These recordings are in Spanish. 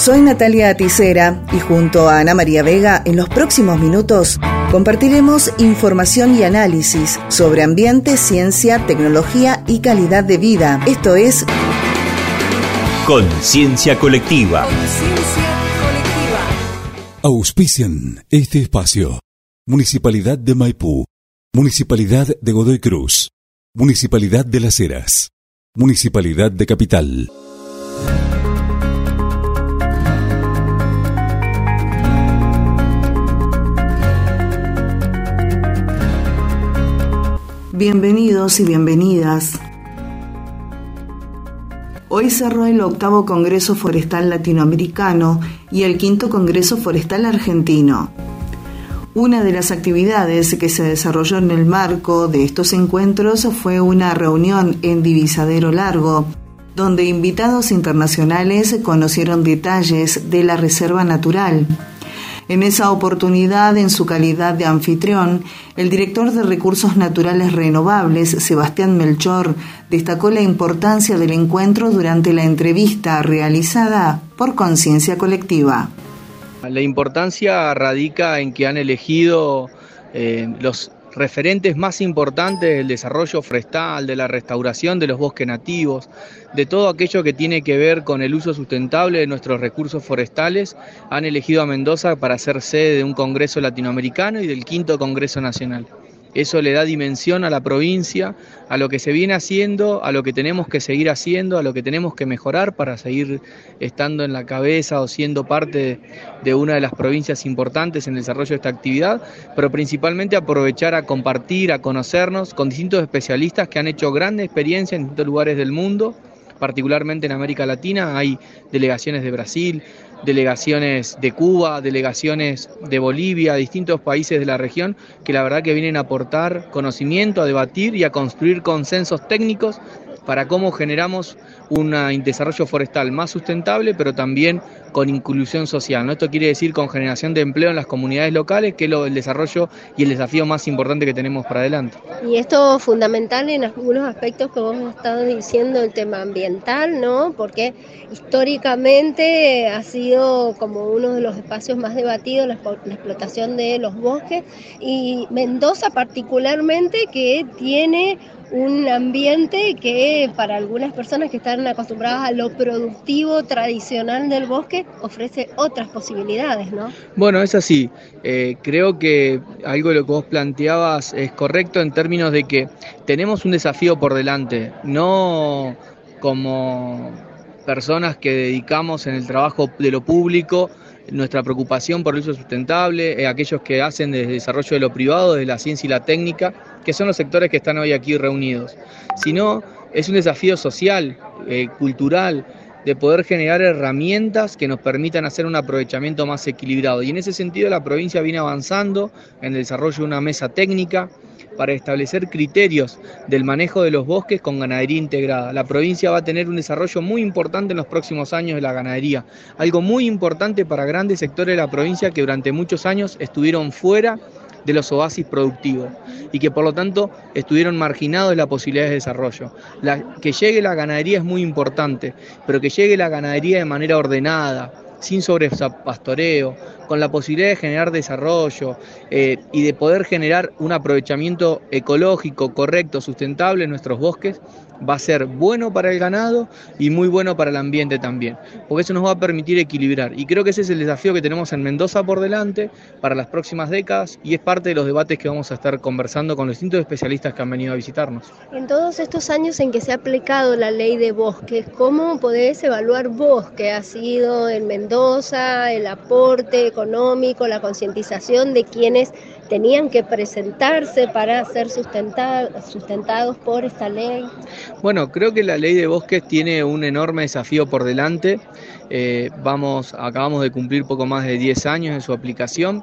Soy Natalia Aticera y junto a Ana María Vega en los próximos minutos compartiremos información y análisis sobre ambiente, ciencia, tecnología y calidad de vida. Esto es Conciencia Colectiva. Auspician este espacio. Municipalidad de Maipú. Municipalidad de Godoy Cruz. Municipalidad de Las Heras. Municipalidad de Capital. Bienvenidos y bienvenidas. Hoy cerró el octavo Congreso Forestal Latinoamericano y el quinto Congreso Forestal Argentino. Una de las actividades que se desarrolló en el marco de estos encuentros fue una reunión en Divisadero Largo, donde invitados internacionales conocieron detalles de la Reserva Natural. En esa oportunidad, en su calidad de anfitrión, el director de Recursos Naturales Renovables, Sebastián Melchor, destacó la importancia del encuentro durante la entrevista realizada por Conciencia Colectiva. La importancia radica en que han elegido eh, los referentes más importantes del desarrollo forestal, de la restauración de los bosques nativos, de todo aquello que tiene que ver con el uso sustentable de nuestros recursos forestales, han elegido a Mendoza para ser sede de un Congreso Latinoamericano y del quinto Congreso Nacional. Eso le da dimensión a la provincia, a lo que se viene haciendo, a lo que tenemos que seguir haciendo, a lo que tenemos que mejorar para seguir estando en la cabeza o siendo parte de una de las provincias importantes en el desarrollo de esta actividad, pero principalmente aprovechar a compartir, a conocernos con distintos especialistas que han hecho grandes experiencias en distintos lugares del mundo particularmente en América Latina, hay delegaciones de Brasil, delegaciones de Cuba, delegaciones de Bolivia, distintos países de la región, que la verdad que vienen a aportar conocimiento, a debatir y a construir consensos técnicos para cómo generamos un desarrollo forestal más sustentable, pero también con inclusión social. ¿no? Esto quiere decir con generación de empleo en las comunidades locales, que es el desarrollo y el desafío más importante que tenemos para adelante. Y esto es fundamental en algunos aspectos que vos has estado diciendo, el tema ambiental, ¿no? Porque históricamente ha sido como uno de los espacios más debatidos la, la explotación de los bosques y Mendoza particularmente que tiene un ambiente que para algunas personas que están acostumbradas a lo productivo tradicional del bosque ofrece otras posibilidades, ¿no? Bueno, es así. Eh, creo que algo de lo que vos planteabas es correcto en términos de que tenemos un desafío por delante, no como personas que dedicamos en el trabajo de lo público nuestra preocupación por el uso sustentable, eh, aquellos que hacen desde el desarrollo de lo privado, de la ciencia y la técnica, que son los sectores que están hoy aquí reunidos, sino es un desafío social, eh, cultural, de poder generar herramientas que nos permitan hacer un aprovechamiento más equilibrado. Y en ese sentido la provincia viene avanzando en el desarrollo de una mesa técnica para establecer criterios del manejo de los bosques con ganadería integrada. La provincia va a tener un desarrollo muy importante en los próximos años de la ganadería, algo muy importante para grandes sectores de la provincia que durante muchos años estuvieron fuera de los oasis productivos y que por lo tanto estuvieron marginados de la posibilidad de desarrollo. que llegue la ganadería es muy importante, pero que llegue la ganadería de manera ordenada, sin sobrepastoreo, con la posibilidad de generar desarrollo eh, y de poder generar un aprovechamiento ecológico correcto, sustentable en nuestros bosques, va a ser bueno para el ganado y muy bueno para el ambiente también, porque eso nos va a permitir equilibrar. Y creo que ese es el desafío que tenemos en Mendoza por delante para las próximas décadas y es parte de los debates que vamos a estar conversando con los distintos especialistas que han venido a visitarnos. En todos estos años en que se ha aplicado la ley de bosques, ¿cómo podés evaluar vos que ha sido en Mendoza el aporte económico, la concientización de quienes tenían que presentarse para ser sustentados por esta ley? Bueno, creo que la ley de bosques tiene un enorme desafío por delante. Eh, vamos, acabamos de cumplir poco más de 10 años en su aplicación.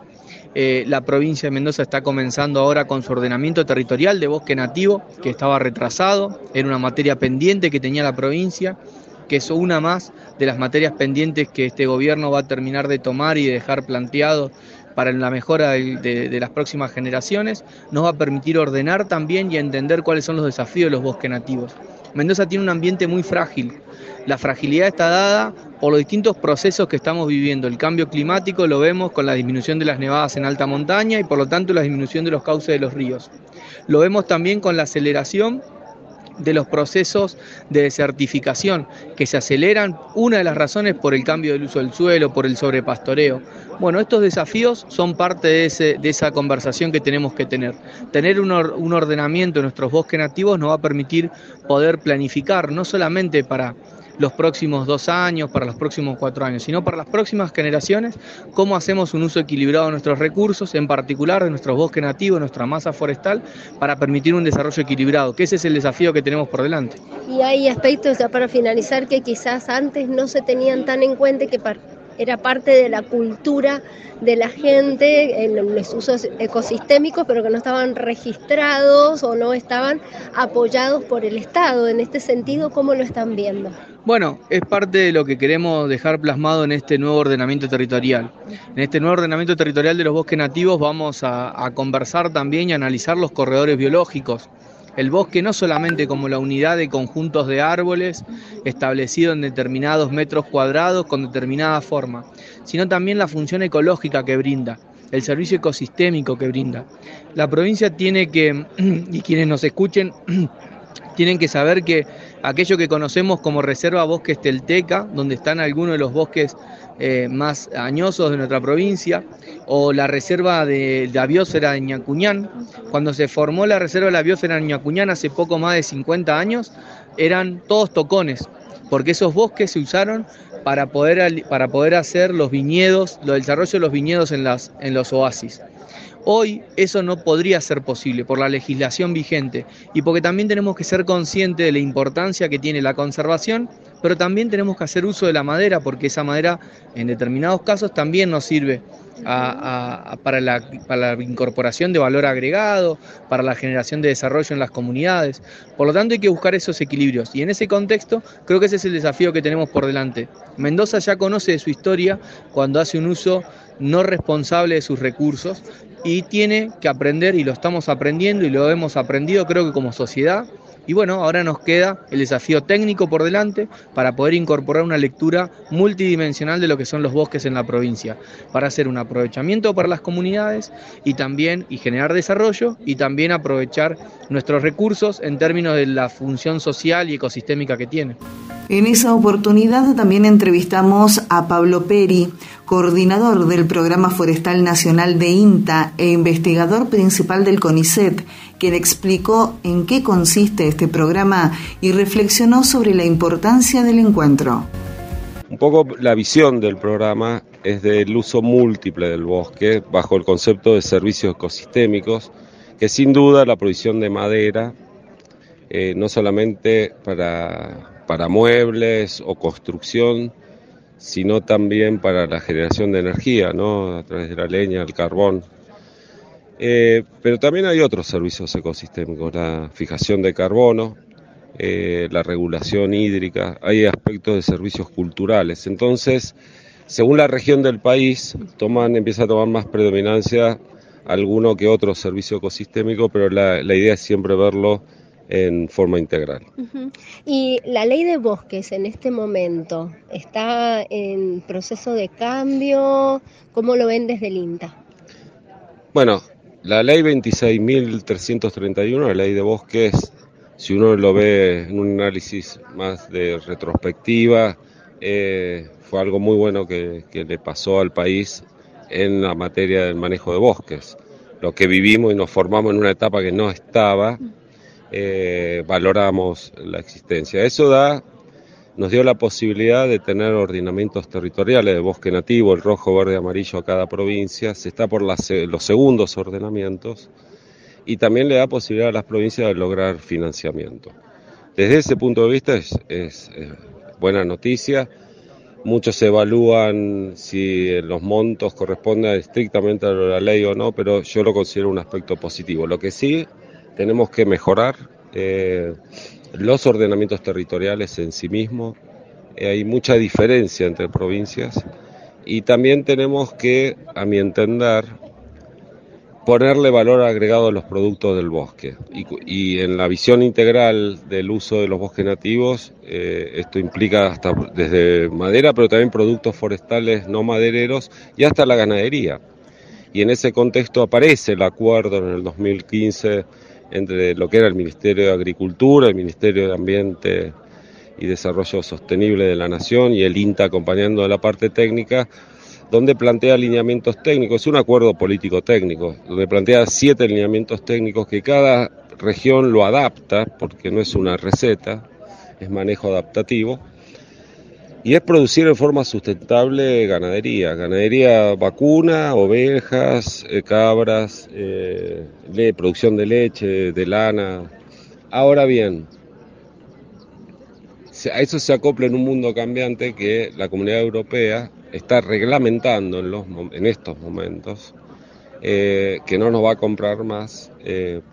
Eh, la provincia de Mendoza está comenzando ahora con su ordenamiento territorial de bosque nativo, que estaba retrasado, era una materia pendiente que tenía la provincia, que es una más de las materias pendientes que este gobierno va a terminar de tomar y de dejar planteado para la mejora de, las próximas generaciones, nos va a permitir ordenar también y entender cuáles son los desafíos de los bosques nativos. Mendoza tiene un ambiente muy frágil. La fragilidad está dada por los distintos procesos que estamos viviendo. El cambio climático lo vemos con la disminución de las nevadas en alta montaña y por lo tanto la disminución de los cauces de los ríos. Lo vemos también con la aceleración de los procesos de desertificación que se aceleran, una de las razones por el cambio del uso del suelo, por el sobrepastoreo. Bueno, estos desafíos son parte de, ese, de esa conversación que tenemos que tener. Tener un, un ordenamiento en nuestros bosques nativos nos va a permitir poder planificar, no solamente para los próximos dos años, para los próximos cuatro años, sino para las próximas generaciones, cómo hacemos un uso equilibrado de nuestros recursos, en particular de nuestros bosques nativos, nuestra masa forestal, para permitir un desarrollo equilibrado, que ese es el desafío que tenemos por delante. Y hay aspectos, ya para finalizar, que quizás antes no se tenían tan en cuenta que era parte de la cultura de la gente en los usos ecosistémicos, pero que no estaban registrados o no estaban apoyados por el Estado. En este sentido, ¿cómo lo están viendo? Bueno, es parte de lo que queremos dejar plasmado en este nuevo ordenamiento territorial. En este nuevo ordenamiento territorial de los bosques nativos vamos a, a conversar también y analizar los corredores biológicos el bosque no solamente como la unidad de conjuntos de árboles establecido en determinados metros cuadrados con determinada forma, sino también la función ecológica que brinda, el servicio ecosistémico que brinda. La provincia tiene que, y quienes nos escuchen, tienen que saber que aquello que conocemos como Reserva Bosques Telteca, donde están algunos de los bosques eh, más añosos de nuestra provincia, o la reserva de la biosfera de Ñacuñán. Cuando se formó la reserva de la biosfera de Ñacuñán hace poco más de 50 años, eran todos tocones, porque esos bosques se usaron para poder, para poder hacer los viñedos, el desarrollo de los viñedos en, las, en los oasis. Hoy eso no podría ser posible por la legislación vigente y porque también tenemos que ser conscientes de la importancia que tiene la conservación, pero también tenemos que hacer uso de la madera porque esa madera en determinados casos también nos sirve para, la, para, la, incorporación de valor agregado, para la generación de desarrollo en las comunidades. Por lo tanto hay que buscar esos equilibrios y en ese contexto creo que ese es el desafío que tenemos por delante. Mendoza ya conoce de su historia cuando hace un uso no responsable de sus recursos y tiene que aprender, y lo estamos aprendiendo y lo hemos aprendido creo que como sociedad, y bueno, ahora nos queda el desafío técnico por delante para poder incorporar una lectura multidimensional de lo que son los bosques en la provincia, para hacer un aprovechamiento para las comunidades y también y generar desarrollo y también aprovechar nuestros recursos en términos de la función social y ecosistémica que tiene. En esa oportunidad también entrevistamos a Pablo Peri, coordinador del Programa Forestal Nacional de INTA e investigador principal del CONICET, quien explicó en qué consiste este programa y reflexionó sobre la importancia del encuentro. Un poco la visión del programa es del uso múltiple del bosque bajo el concepto de servicios ecosistémicos, que sin duda la provisión de madera, eh, no solamente para para muebles o construcción, sino también para la generación de energía, ¿no? a través de la leña, el carbón. Eh, pero también hay otros servicios ecosistémicos, la fijación de carbono, eh, la regulación hídrica, hay aspectos de servicios culturales. Entonces, según la región del país, toman, empieza a tomar más predominancia alguno que otro servicio ecosistémico, pero la, la idea es siempre verlo en forma integral. ¿Y la ley de bosques en este momento está en proceso de cambio? ¿Cómo lo ven desde el INTA? Bueno, la ley 26.331, la ley de bosques, si uno lo ve en un análisis más de retrospectiva, eh, fue algo muy bueno que, que le pasó al país en la materia del manejo de bosques. Lo que vivimos y nos formamos en una etapa que no estaba eh, valoramos la existencia. Eso da, nos dio la posibilidad de tener ordenamientos territoriales de bosque nativo, el rojo, verde, amarillo a cada provincia. Se está por los segundos ordenamientos y también le da posibilidad a las provincias de lograr financiamiento. Desde ese punto de vista es, es buena noticia. Muchos evalúan si los montos corresponden estrictamente a la ley o no, pero yo lo considero un aspecto positivo. Lo que sí tenemos que mejorar eh, los ordenamientos territoriales en sí mismos. Eh, hay mucha diferencia entre provincias y también tenemos que, a mi entender, ponerle valor agregado a los productos del bosque. Y, en la visión integral del uso de los bosques nativos, eh, esto implica hasta desde madera, pero también productos forestales no madereros y hasta la ganadería. Y en ese contexto aparece el acuerdo en el 2015 entre lo que era el Ministerio de Agricultura, el Ministerio de Ambiente y Desarrollo Sostenible de la Nación y el INTA acompañando la parte técnica donde plantea alineamientos técnicos, es un acuerdo político técnico, donde plantea siete alineamientos técnicos que cada región lo adapta, porque no es una receta, es manejo adaptativo, y es producir en forma sustentable ganadería, ganadería vacuna, ovejas, eh, cabras, eh, producción de leche, de lana. Ahora bien, a eso se acopla en un mundo cambiante que la comunidad europea está reglamentando en, estos momentos eh, que no nos va a comprar más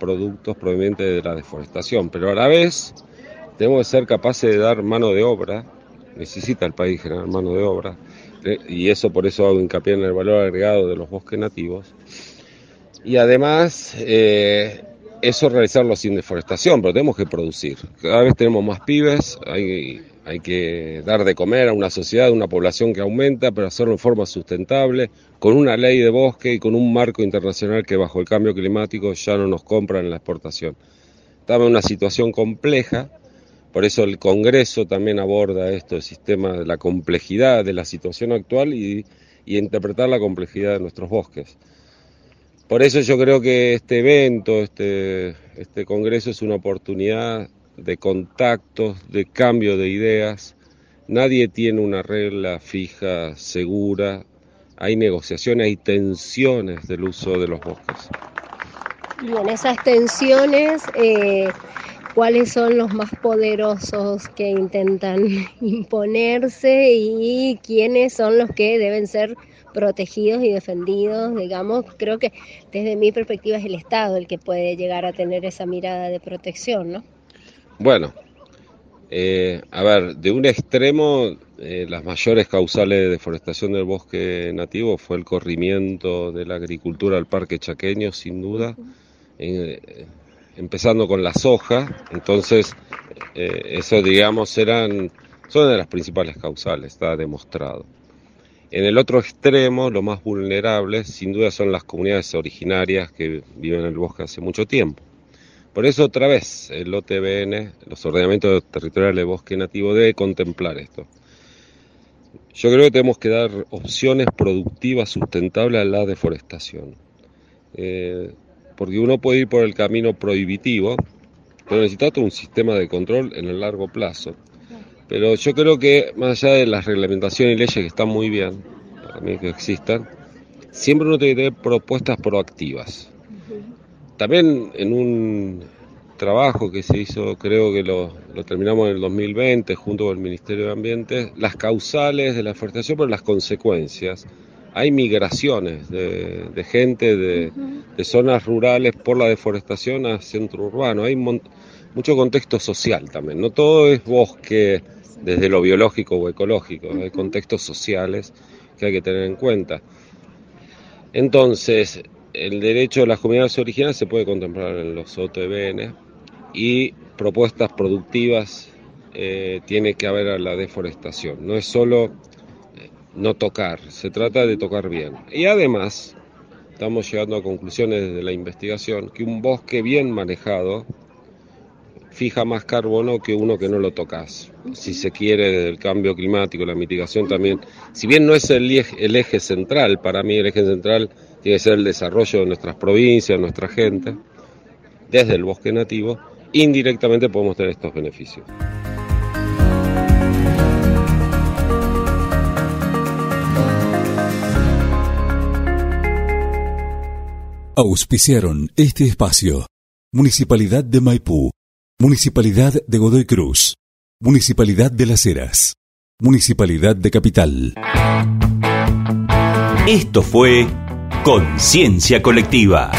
productos provenientes de la deforestación. Pero a la vez tenemos que ser capaces de dar mano de obra, necesita el país generar mano de obra, eh, y eso por eso hago hincapié en el valor agregado de los bosques nativos. Y además, eso realizarlo sin deforestación, pero tenemos que producir. Cada vez tenemos más pibes, hay, hay que dar de comer a una sociedad, a una población que aumenta, pero hacerlo de forma sustentable, con una ley de bosque y con un marco internacional que bajo el cambio climático ya no nos compra en la exportación. Estamos en una situación compleja, por eso el Congreso también aborda esto, el sistema de la complejidad de la situación actual y, interpretar la complejidad de nuestros bosques. Por eso yo creo que este evento, este, este congreso es una oportunidad de contactos, de cambio de ideas. Nadie tiene una regla fija, segura. Hay negociaciones, hay tensiones del uso de los bosques. Y en esas tensiones, eh, ¿cuáles son los más poderosos que intentan imponerse y quiénes son los que deben ser protegidos y defendidos, digamos, creo que desde mi perspectiva es el Estado el que puede llegar a tener esa mirada de protección, ¿no? Bueno, eh, a ver, de un extremo, eh, las mayores causales de deforestación del bosque nativo fue el corrimiento de la agricultura al parque chaqueño, sin duda, eh, empezando con la soja, entonces eso, digamos, eran, son de las principales causales, está demostrado. En el otro extremo, lo más vulnerable, sin duda, son las comunidades originarias que viven en el bosque hace mucho tiempo. Por eso, otra vez, el OTBN, los ordenamientos territoriales de bosque nativo, debe contemplar esto. Yo creo que tenemos que dar opciones productivas sustentables a la deforestación. Eh, porque uno puede ir por el camino prohibitivo, pero necesita un sistema de control en el largo plazo. Pero yo creo que más allá de las reglamentaciones y leyes que están muy bien, para que existan, siempre uno tiene que tener propuestas proactivas. También en un trabajo que se hizo, creo que lo, terminamos en el 2020 junto con el Ministerio de Ambiente, las causales de la deforestación, pero las consecuencias. Hay migraciones de, gente de, de, zonas rurales por la deforestación a centro urbano. Hay mucho contexto social también. No todo es bosque desde lo biológico o ecológico, hay contextos sociales que hay que tener en cuenta. Entonces, el derecho de las comunidades originales se puede contemplar en los OTBN y propuestas productivas eh, tiene que haber a la deforestación. No es solo eh, no tocar, se trata de tocar bien. Y además, estamos llegando a conclusiones de la investigación que un bosque bien manejado fija más carbono que uno que no lo tocas. Si se quiere, desde el cambio climático, la mitigación también. Si bien no es el eje, el eje central, para mí el eje central tiene que ser el desarrollo de nuestras provincias, nuestra gente, desde el bosque nativo, indirectamente podemos tener estos beneficios. Auspiciaron este espacio. Municipalidad de Maipú Municipalidad de Godoy Cruz, Municipalidad de Las Heras, Municipalidad de Capital. Esto fue Conciencia Colectiva.